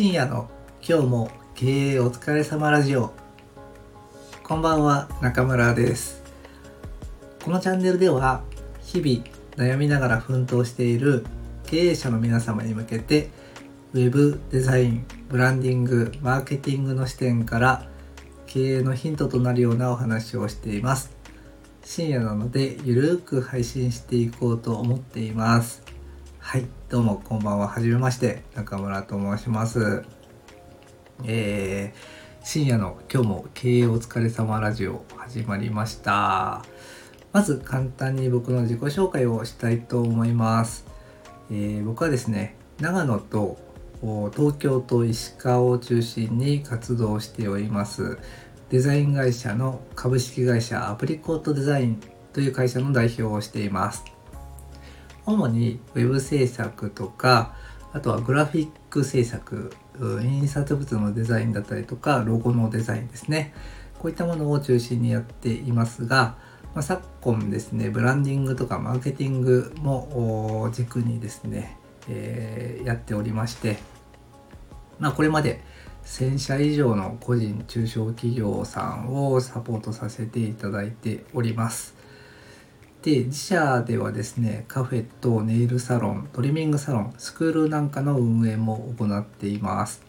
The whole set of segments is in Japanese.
深夜の今日も経営お疲れ様ラジオ。こんばんは中村です。このチャンネルでは日々悩みながら奮闘している経営者の皆様に向けてウェブデザインブランディングマーケティングの視点から経営のヒントとなるようなお話をしています。深夜なのでゆるーく配信していこうと思っています。はいどうもこんばんは。はじめまして中村と申します。えー、深夜の今日も経営お疲れ様ラジオ始まりました。まず簡単に僕の自己紹介をしたいと思います、えー、僕はですね長野と東京と石川を中心に活動しております。デザイン会社の株式会社アプリコートデザインという会社の代表をしています。主に web 制作とかあとはグラフィック制作印刷物のデザインだったりとかロゴのデザインですね。こういったものを中心にやっていますが、まあ、昨今ですねブランディングとかマーケティングも軸にですね、えー、やっておりまして、まあ、これまで1000社以上の個人中小企業さんをサポートさせていただいております。で自社ではですねカフェとネイルサロントリミングサロンスクールなんかの運営も行っています。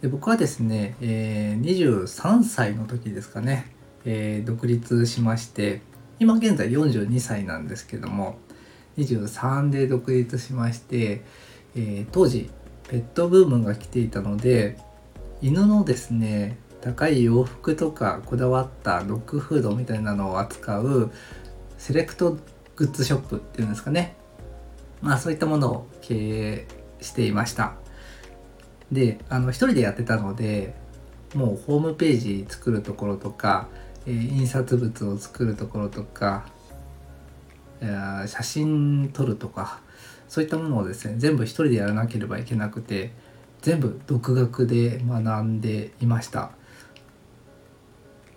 で僕はですね、え、23歳の時ですかね、え、独立しまして今現在42歳なんですけども23で独立しまして、え、当時ペットブームが来ていたので犬のですね高い洋服とかこだわったドッグフードみたいなのを扱うセレクトグッズショップっていうんですかね。まあそういったものを経営していました。であの一人でやってたのでもうホームページ作るところとか、えー、印刷物を作るところとか、え、写真撮るとかそういったものをですね全部一人でやらなければいけなくて全部独学で学んでいました。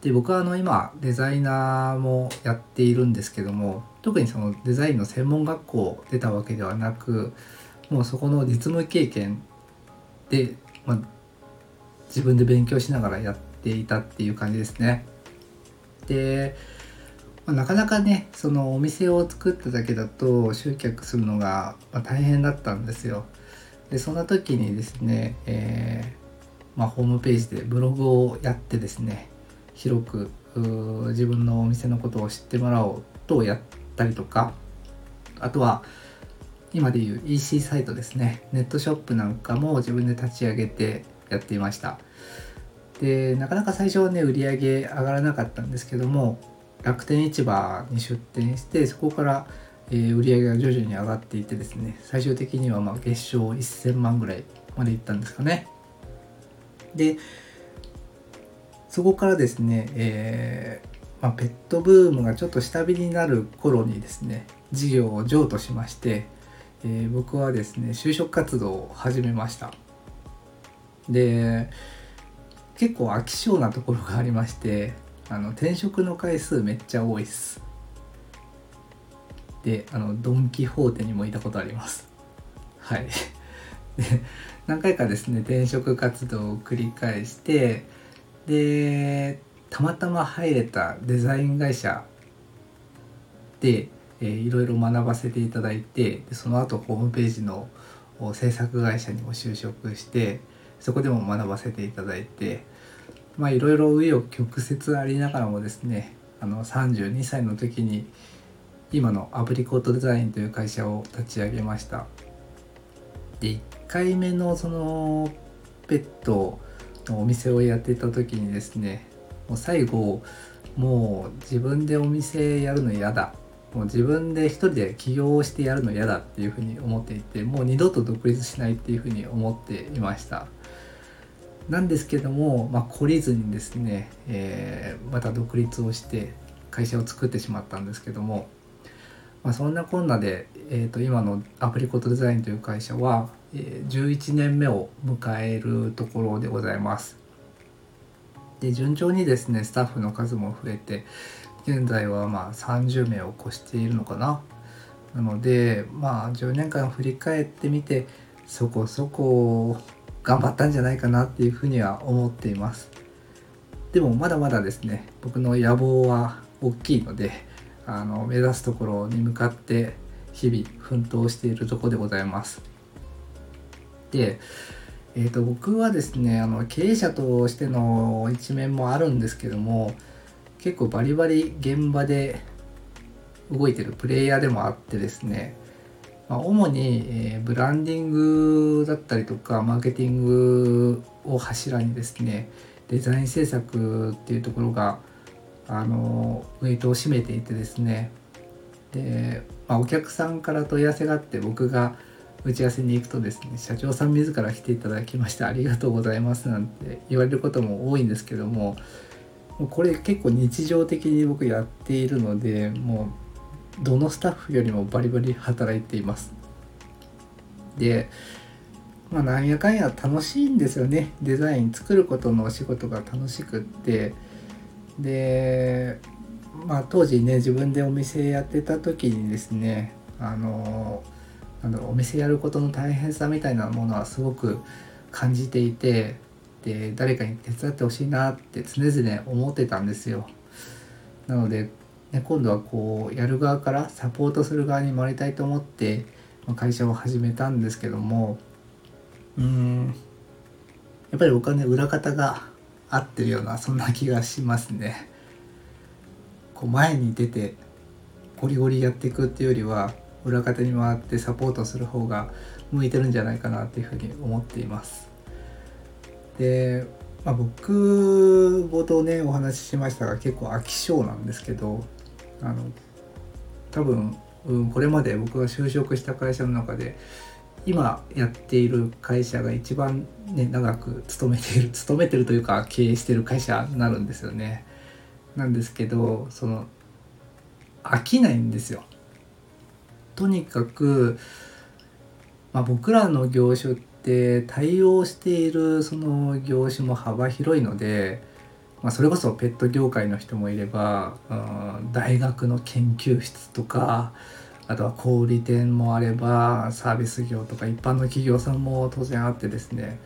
で僕はあの今デザイナーもやっているんですけども特にそのデザインの専門学校出たわけではなくもうそこの実務経験で、まあ、自分で勉強しながらやっていたっていう感じですね。で、まあ、なかなかねそのお店を作っただけだと集客するのが大変だったんですよ。でそんな時にですね、えーまあ、ホームページでブログをやってですね広く自分のお店のことを知ってもらおうとやったりとかあとは今でいう EC サイトですね。ネットショップなんかも自分で立ち上げてやっていました。でなかなか最初はね売り上げ上がらなかったんですけども楽天市場に出店してそこから、えー、売り上げが徐々に上がっていってですね最終的にはま月賞1000万ぐらいまでいったんですかね。でそこからですね、えー、まあ、ペットブームがちょっと下火になる頃にですね事業を譲渡しまして、えー、僕はですね就職活動を始めました。で結構飽き性なところがありましてあの転職の回数めっちゃ多いっす。であのドン・キホーテにもいたことあります。はい。で何回かですね転職活動を繰り返してでたまたま入れたデザイン会社で、えー、いろいろ学ばせていただいてでその後ホームページの制作会社にも就職してそこでも学ばせていただいてまあいろいろ紆余曲折ありながらもですねあの32歳の時に今のアプリコートデザインという会社を立ち上げました。で1回目のそのペットお店をやってた時にですねもう最後もう自分でお店やるの嫌だ。もう自分で一人で起業をしてやるの嫌だっていうふうに思っていてもう二度と独立しないっていうふうに思っていました。なんですけども、まあ、懲りずにですね、えー、また独立をして会社を作ってしまったんですけども、まあ、そんなこんなで、えー、と今のアプリコットデザインという会社は、11年目を迎えるところでございます。で順調にですねスタッフの数も増えて現在はまあ30名を超しているのかな。なのでまあ10年間振り返ってみてそこそこ頑張ったんじゃないかなっていうふうには思っていますでもまだまだですね僕の野望は大きいのであの目指すところに向かって日々奮闘しているとこでございますでえーと、僕はですねあの経営者としての一面もあるんですけども結構バリバリ現場で動いてるプレイヤーでもあってですね、まあ、主に、えー、ブランディングだったりとかマーケティングを柱にですねデザイン制作っていうところがあのウェイトを占めていてですね。で、まあ、お客さんから問い合わせがあって僕が打ち合わせに行くとですね社長さん自ら来ていただきましてありがとうございますなんて言われることも多いんですけどももうこれ結構日常的に僕やっているのでもうどのスタッフよりもバリバリ働いています。でまあなんやかんや楽しいんですよね。デザイン作ることのお仕事が楽しくって。でまあ当時ね自分でお店やってた時にですねあのだろうお店やることの大変さみたいなものはすごく感じていてで誰かに手伝ってほしいなって常々思ってたんですよ。なので、ね、今度はこうやる側からサポートする側に回りたいと思って会社を始めたんですけどもうんやっぱりお金裏方が合ってるようなそんな気がしますね。こう前に出てゴリゴリやっていくっていうよりは裏方に回ってサポートする方が向いてるんじゃないかなっていうふうに思っています。で、まあ、僕冒頭ねお話ししましたが結構飽き性なんですけどあの多分、うん、これまで僕が就職した会社の中で今やっている会社が一番ね長く勤めている勤めてるというか経営してる会社になるんですよね。なんですけどその飽きないんですよ。とにかく、まあ、僕らの業種って対応しているその業種も幅広いので、まあ、それこそペット業界の人もいれば、うん、大学の研究室とかあとは小売店もあればサービス業とか一般の企業さんも当然あってですね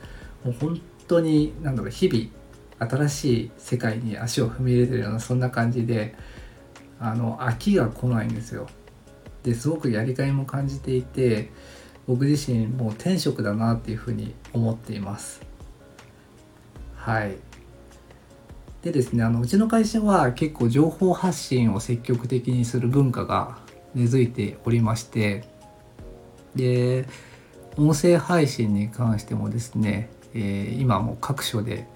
もう本当に何だろう日々新しい世界に足を踏み入れてるようなそんな感じであの飽きが来ないんですよ。ですごくやりがいも感じていて僕自身もう天職だなっていうふうに思っています。はい。でですねあのうちの会社は結構情報発信を積極的にする文化が根付いておりましてで音声配信に関してもですね、えー、今も各所で、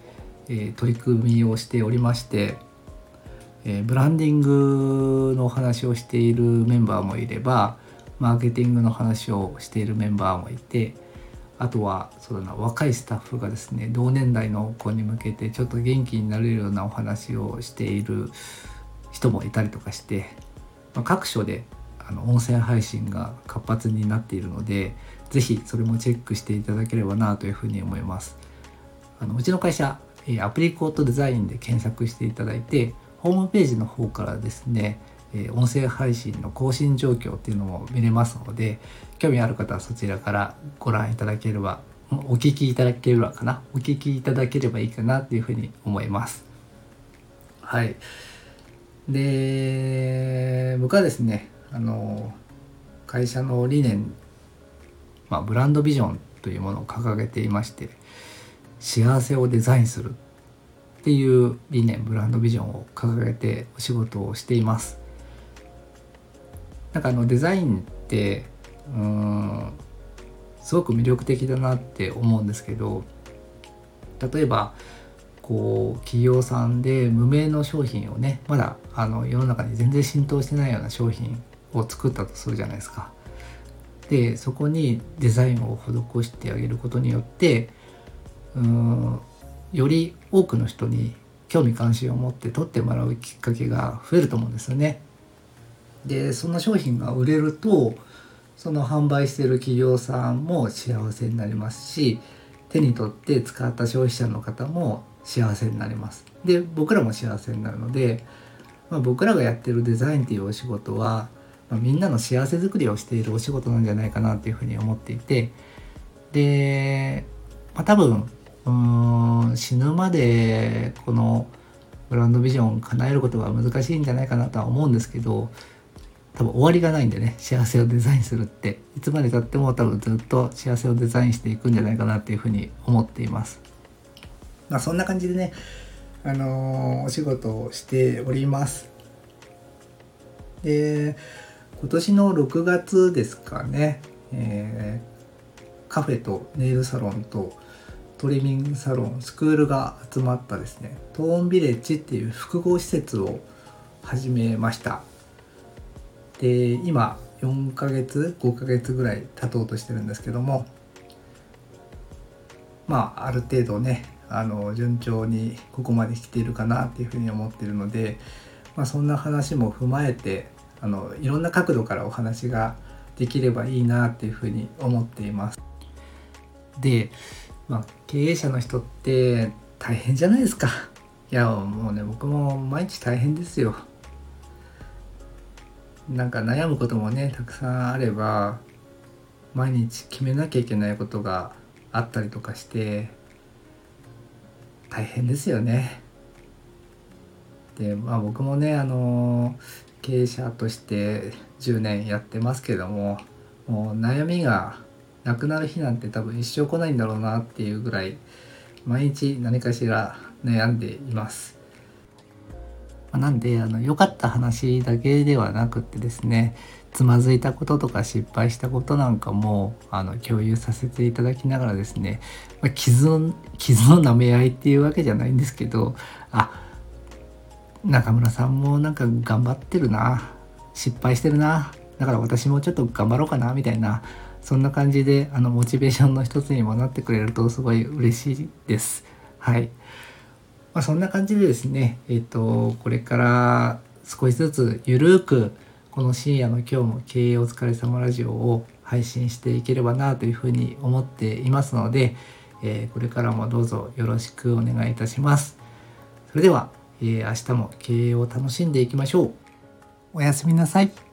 えー、取り組みをしておりましてえー、ブランディングのお話をしているメンバーもいればマーケティングの話をしているメンバーもいてあとはそうだな若いスタッフがですね同年代の子に向けてちょっと元気になれるようなお話をしている人もいたりとかして、まあ、各所であの音声配信が活発になっているので是非それもチェックしていただければなというふうに思います。あのうちの会社アプリコートデザインで検索していただいてホームページの方からですね、音声配信の更新状況っていうのも見れますので興味ある方はそちらからご覧いただければお聞きいただければかなお聞きいただければいいかなっていうふうに思います。はい。で僕はですねあの会社の理念、まあ、ブランドビジョンというものを掲げていまして幸せをデザインする。っていう理念ブランドビジョンを掲げてお仕事をしていますなんかあのデザインってうんすごく魅力的だなって思うんですけど例えばこう企業さんで無名の商品をねまだあの世の中に全然浸透してないような商品を作ったとするじゃないですか。でそこにデザインを施してあげることによってうんより多くの人に興味関心を持って取ってもらうきっかけが増えると思うんですよね。でそんな商品が売れるとその販売してる企業さんも幸せになりますし手に取って使った消費者の方も幸せになります。で僕らも幸せになるので、まあ、僕らがやってるデザインっていうお仕事は、まあ、みんなの幸せづくりをしているお仕事なんじゃないかなっていうふうに思っていてでまあ、多分うん死ぬまでこのグランドビジョンを叶えることが難しいんじゃないかなとは思うんですけど多分終わりがないんでね幸せをデザインするっていつまでたっても多分ずっと幸せをデザインしていくんじゃないかなっていうふうに思っています。まあ、そんな感じでね、あのー、お仕事をしております。で今年の6月ですかね、えー、カフェとネイルサロンとトリミングサロンスクールが集まったですねトーンビレッジっていう複合施設を始めましたで今4ヶ月5ヶ月ぐらい経とうとしてるんですけどもまあある程度ねあの順調にここまで来ているかなっていうふうに思ってるので、まあ、そんな話も踏まえてあのいろんな角度からお話ができればいいなっていうふうに思っています。で、まあ、経営者の人って大変じゃないですか。いやもうね僕も毎日大変ですよ。なんか悩むこともねたくさんあれば毎日決めなきゃいけないことがあったりとかして大変ですよね。でまあ僕もねあの経営者として10年やってますけどももう悩みがなくなる日なんて多分一生来ないんだろうなっていうぐらい毎日何かしら悩んでいます。なんであの良かった話だけではなくってですねつまずいたこととか失敗したことなんかもあの共有させていただきながらですね、まあ、傷の傷の舐め合いっていうわけじゃないんですけどあ中村さんもなんか頑張ってるな失敗してるなだから私もちょっと頑張ろうかなみたいなそんな感じであのモチベーションの一つにもなってくれるとすごい嬉しいです。はい。まあ、そんな感じでですね、えっ、ー、と、これから少しずつゆるくこの深夜の今日も経営お疲れ様ラジオを配信していければなというふうに思っていますので、えー、これからもどうぞよろしくお願いいたします。それではえー、明日も経営を楽しんでいきましょう。おやすみなさい。